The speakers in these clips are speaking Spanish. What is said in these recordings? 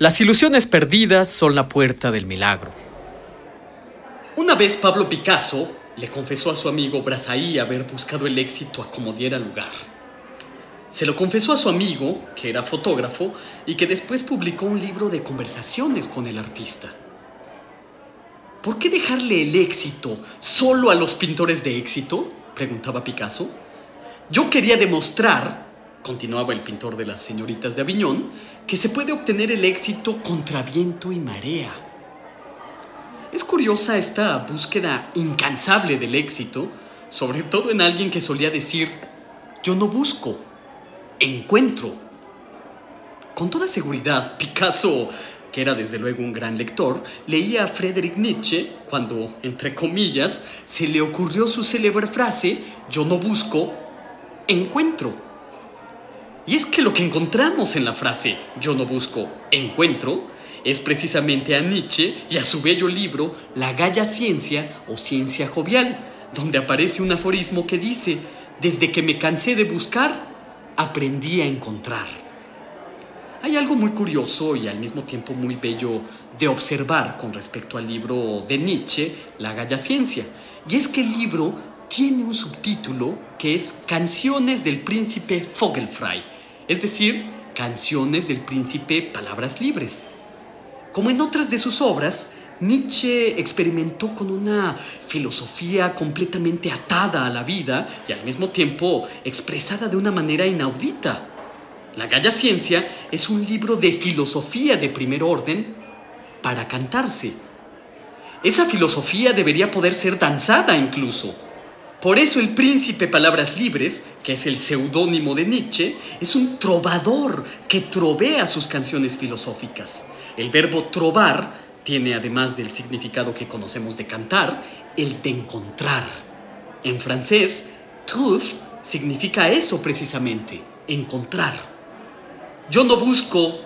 Las ilusiones perdidas son la puerta del milagro. Una vez Pablo Picasso le confesó a su amigo Brazaí haber buscado el éxito a como diera lugar. Se lo confesó a su amigo, que era fotógrafo, y que después publicó un libro de conversaciones con el artista. ¿Por qué dejarle el éxito solo a los pintores de éxito? preguntaba Picasso. Yo quería demostrar continuaba el pintor de las señoritas de Aviñón, que se puede obtener el éxito contra viento y marea. Es curiosa esta búsqueda incansable del éxito, sobre todo en alguien que solía decir, yo no busco, encuentro. Con toda seguridad, Picasso, que era desde luego un gran lector, leía a Friedrich Nietzsche cuando, entre comillas, se le ocurrió su célebre frase, yo no busco, encuentro. Y es que lo que encontramos en la frase yo no busco, encuentro, es precisamente a Nietzsche y a su bello libro La Galla Ciencia o Ciencia Jovial, donde aparece un aforismo que dice, desde que me cansé de buscar, aprendí a encontrar. Hay algo muy curioso y al mismo tiempo muy bello de observar con respecto al libro de Nietzsche, La Galla Ciencia, y es que el libro tiene un subtítulo que es Canciones del Príncipe Vogelfrey, es decir, Canciones del Príncipe Palabras Libres. Como en otras de sus obras, Nietzsche experimentó con una filosofía completamente atada a la vida y al mismo tiempo expresada de una manera inaudita. La Galla Ciencia es un libro de filosofía de primer orden para cantarse. Esa filosofía debería poder ser danzada incluso. Por eso el príncipe Palabras Libres, que es el seudónimo de Nietzsche, es un trovador que trovea sus canciones filosóficas. El verbo trovar tiene, además del significado que conocemos de cantar, el de encontrar. En francés, trouve significa eso precisamente, encontrar. Yo no busco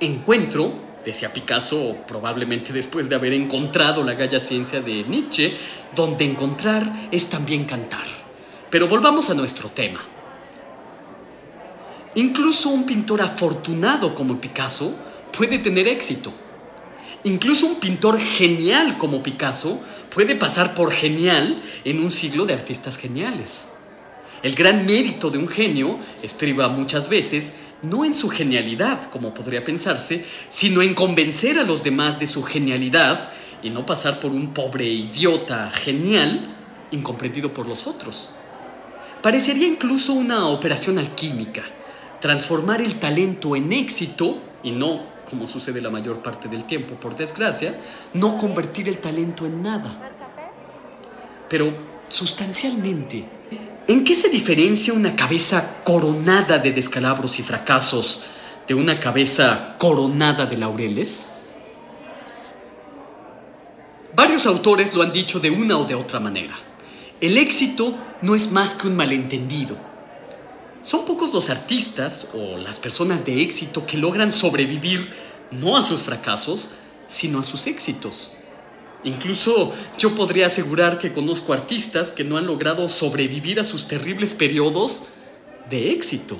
encuentro, decía Picasso, probablemente después de haber encontrado la galla ciencia de Nietzsche, donde encontrar es también cantar. Pero volvamos a nuestro tema. Incluso un pintor afortunado como Picasso puede tener éxito. Incluso un pintor genial como Picasso puede pasar por genial en un siglo de artistas geniales. El gran mérito de un genio estriba muchas veces no en su genialidad, como podría pensarse, sino en convencer a los demás de su genialidad y no pasar por un pobre idiota genial incomprendido por los otros. Parecería incluso una operación alquímica, transformar el talento en éxito y no, como sucede la mayor parte del tiempo, por desgracia, no convertir el talento en nada. Pero sustancialmente, ¿En qué se diferencia una cabeza coronada de descalabros y fracasos de una cabeza coronada de laureles? Varios autores lo han dicho de una o de otra manera. El éxito no es más que un malentendido. Son pocos los artistas o las personas de éxito que logran sobrevivir no a sus fracasos, sino a sus éxitos. Incluso yo podría asegurar que conozco artistas que no han logrado sobrevivir a sus terribles periodos de éxito.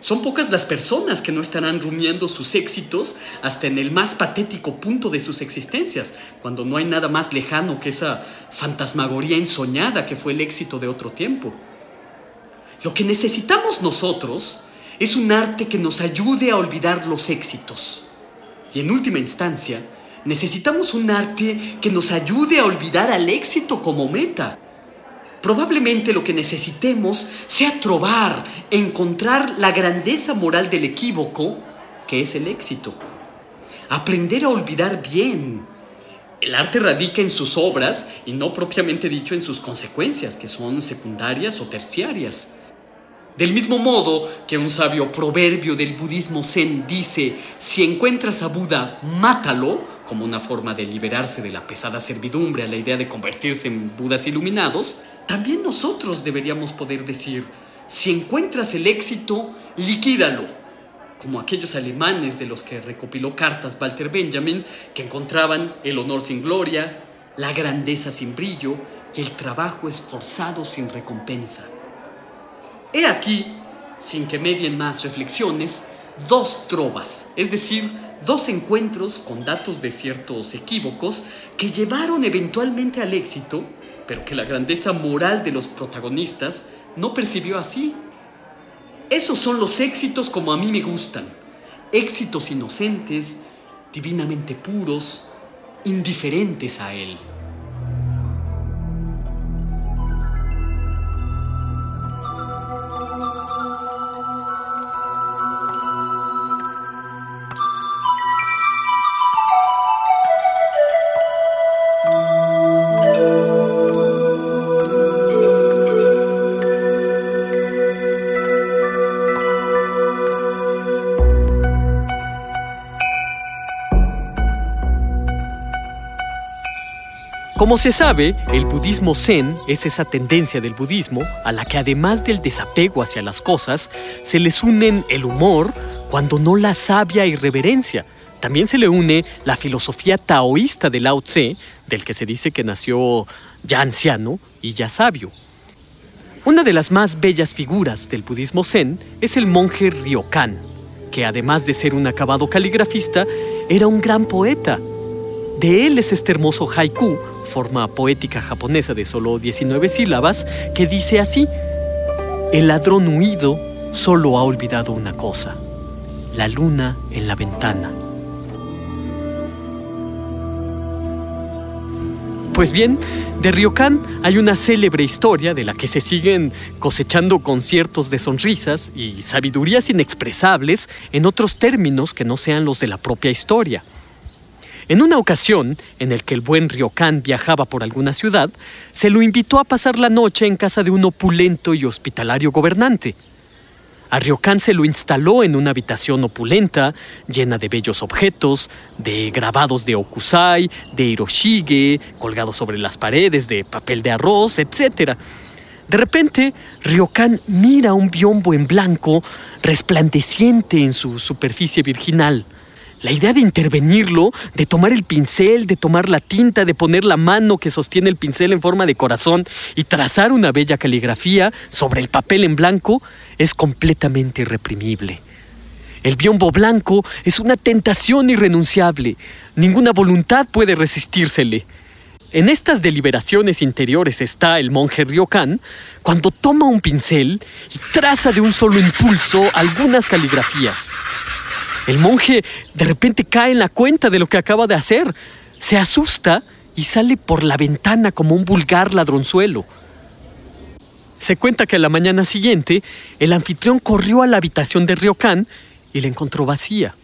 Son pocas las personas que no estarán rumiando sus éxitos hasta en el más patético punto de sus existencias, cuando no hay nada más lejano que esa fantasmagoría ensoñada que fue el éxito de otro tiempo. Lo que necesitamos nosotros es un arte que nos ayude a olvidar los éxitos. Y en última instancia, Necesitamos un arte que nos ayude a olvidar al éxito como meta. Probablemente lo que necesitemos sea trobar, encontrar la grandeza moral del equívoco, que es el éxito. Aprender a olvidar bien. El arte radica en sus obras y no propiamente dicho en sus consecuencias, que son secundarias o terciarias. Del mismo modo que un sabio proverbio del budismo zen dice, si encuentras a Buda, mátalo, como una forma de liberarse de la pesada servidumbre a la idea de convertirse en Budas iluminados, también nosotros deberíamos poder decir, si encuentras el éxito, liquídalo, como aquellos alemanes de los que recopiló cartas Walter Benjamin, que encontraban el honor sin gloria, la grandeza sin brillo y el trabajo esforzado sin recompensa. He aquí, sin que medien más reflexiones, dos trovas, es decir, dos encuentros con datos de ciertos equívocos que llevaron eventualmente al éxito, pero que la grandeza moral de los protagonistas no percibió así. Esos son los éxitos como a mí me gustan, éxitos inocentes, divinamente puros, indiferentes a él. Como se sabe, el budismo zen es esa tendencia del budismo a la que además del desapego hacia las cosas, se les unen el humor, cuando no la sabia irreverencia. También se le une la filosofía taoísta de Lao Tse, del que se dice que nació ya anciano y ya sabio. Una de las más bellas figuras del budismo zen es el monje Ryokan, que además de ser un acabado caligrafista, era un gran poeta. De él es este hermoso haiku, forma poética japonesa de solo 19 sílabas, que dice así, El ladrón huido solo ha olvidado una cosa, la luna en la ventana. Pues bien, de Ryokan hay una célebre historia de la que se siguen cosechando conciertos de sonrisas y sabidurías inexpresables en otros términos que no sean los de la propia historia. En una ocasión, en el que el buen Ryokan viajaba por alguna ciudad, se lo invitó a pasar la noche en casa de un opulento y hospitalario gobernante. A Ryokan se lo instaló en una habitación opulenta, llena de bellos objetos, de grabados de okusai, de hiroshige, colgados sobre las paredes, de papel de arroz, etc. De repente, Ryokan mira un biombo en blanco, resplandeciente en su superficie virginal. La idea de intervenirlo, de tomar el pincel, de tomar la tinta, de poner la mano que sostiene el pincel en forma de corazón y trazar una bella caligrafía sobre el papel en blanco, es completamente irreprimible. El biombo blanco es una tentación irrenunciable. Ninguna voluntad puede resistírsele. En estas deliberaciones interiores está el monje Ryokan cuando toma un pincel y traza de un solo impulso algunas caligrafías. El monje de repente cae en la cuenta de lo que acaba de hacer, se asusta y sale por la ventana como un vulgar ladronzuelo. Se cuenta que a la mañana siguiente, el anfitrión corrió a la habitación de Ryokan y la encontró vacía.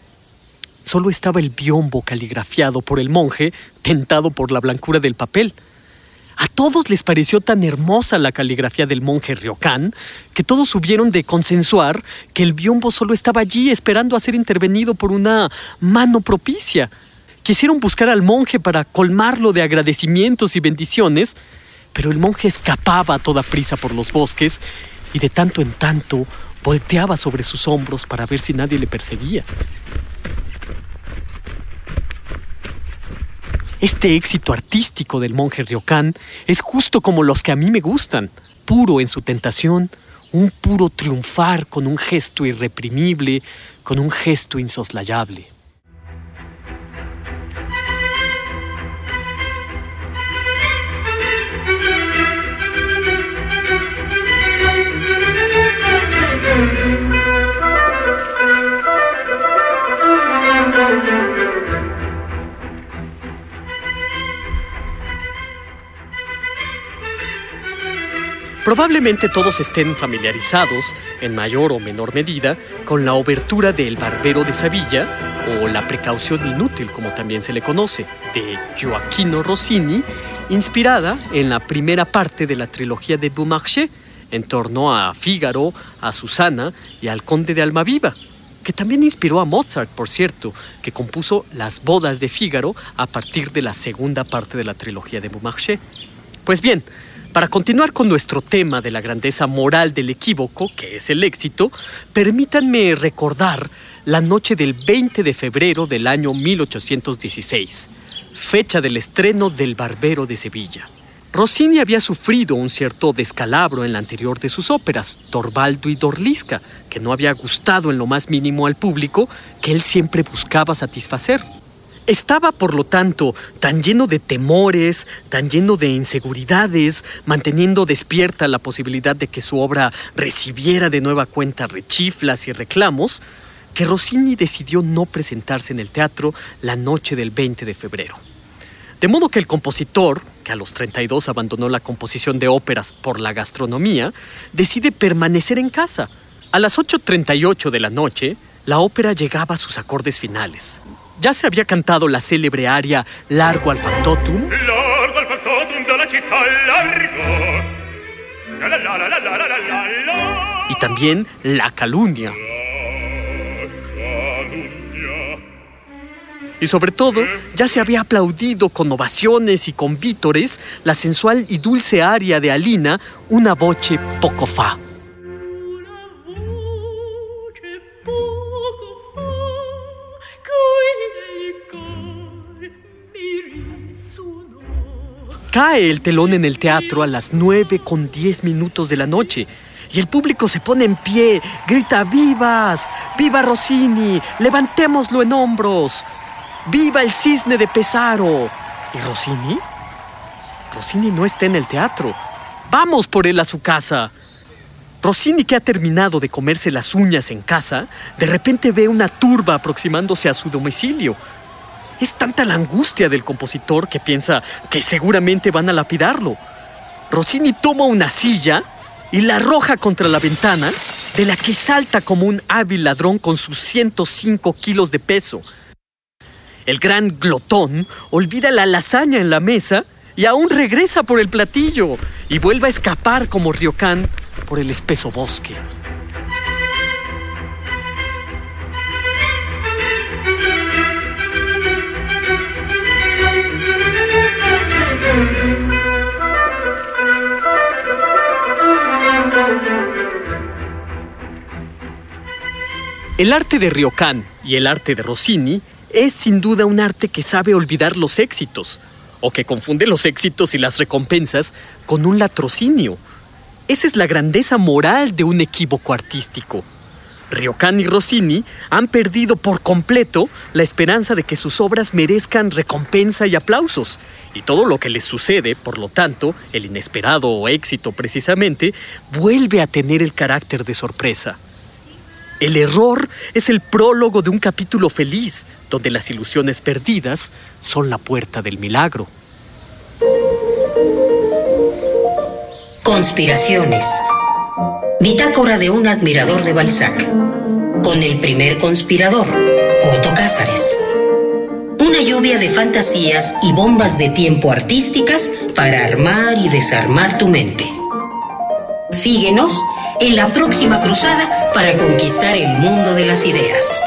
Solo estaba el biombo caligrafiado por el monje, tentado por la blancura del papel. A todos les pareció tan hermosa la caligrafía del monje Ryokan que todos hubieron de consensuar que el biombo solo estaba allí esperando a ser intervenido por una mano propicia. Quisieron buscar al monje para colmarlo de agradecimientos y bendiciones, pero el monje escapaba a toda prisa por los bosques y de tanto en tanto volteaba sobre sus hombros para ver si nadie le perseguía. Este éxito artístico del monje Ryokan es justo como los que a mí me gustan, puro en su tentación, un puro triunfar con un gesto irreprimible, con un gesto insoslayable. Probablemente todos estén familiarizados, en mayor o menor medida, con la obertura del Barbero de Sevilla o La precaución inútil, como también se le conoce, de Gioacchino Rossini, inspirada en la primera parte de la trilogía de Beaumarchais, en torno a Fígaro, a Susana y al conde de Almaviva, que también inspiró a Mozart, por cierto, que compuso Las bodas de Fígaro a partir de la segunda parte de la trilogía de Beaumarchais. Pues bien, para continuar con nuestro tema de la grandeza moral del equívoco, que es el éxito, permítanme recordar la noche del 20 de febrero del año 1816, fecha del estreno del Barbero de Sevilla. Rossini había sufrido un cierto descalabro en la anterior de sus óperas, Torvaldo y Dorlisca, que no había gustado en lo más mínimo al público que él siempre buscaba satisfacer. Estaba, por lo tanto, tan lleno de temores, tan lleno de inseguridades, manteniendo despierta la posibilidad de que su obra recibiera de nueva cuenta rechiflas y reclamos, que Rossini decidió no presentarse en el teatro la noche del 20 de febrero. De modo que el compositor, que a los 32 abandonó la composición de óperas por la gastronomía, decide permanecer en casa. A las 8.38 de la noche, la ópera llegaba a sus acordes finales ya se había cantado la célebre aria Largo al Factotum. Largo al de la largo. La, la, la, y también La Calumnia. Y sobre todo, ya se había aplaudido con ovaciones y con vítores la sensual y dulce aria de Alina, una voce poco fa. Cae el telón en el teatro a las 9 con 10 minutos de la noche. Y el público se pone en pie, grita ¡Vivas! ¡Viva Rossini! ¡Levantémoslo en hombros! ¡Viva el cisne de Pesaro! ¿Y Rossini? Rossini no está en el teatro. Vamos por él a su casa. Rossini, que ha terminado de comerse las uñas en casa, de repente ve una turba aproximándose a su domicilio. Es tanta la angustia del compositor que piensa que seguramente van a lapidarlo. Rossini toma una silla y la arroja contra la ventana, de la que salta como un hábil ladrón con sus 105 kilos de peso. El gran glotón olvida la lasaña en la mesa y aún regresa por el platillo y vuelve a escapar como Ryokan por el espeso bosque. El arte de Ryokan y el arte de Rossini es sin duda un arte que sabe olvidar los éxitos, o que confunde los éxitos y las recompensas con un latrocinio. Esa es la grandeza moral de un equívoco artístico. Ryokan y Rossini han perdido por completo la esperanza de que sus obras merezcan recompensa y aplausos, y todo lo que les sucede, por lo tanto, el inesperado éxito precisamente, vuelve a tener el carácter de sorpresa. El error es el prólogo de un capítulo feliz, donde las ilusiones perdidas son la puerta del milagro. Conspiraciones. Bitácora de un admirador de Balzac. Con el primer conspirador, Otto Cázares. Una lluvia de fantasías y bombas de tiempo artísticas para armar y desarmar tu mente. Síguenos en la próxima cruzada para conquistar el mundo de las ideas.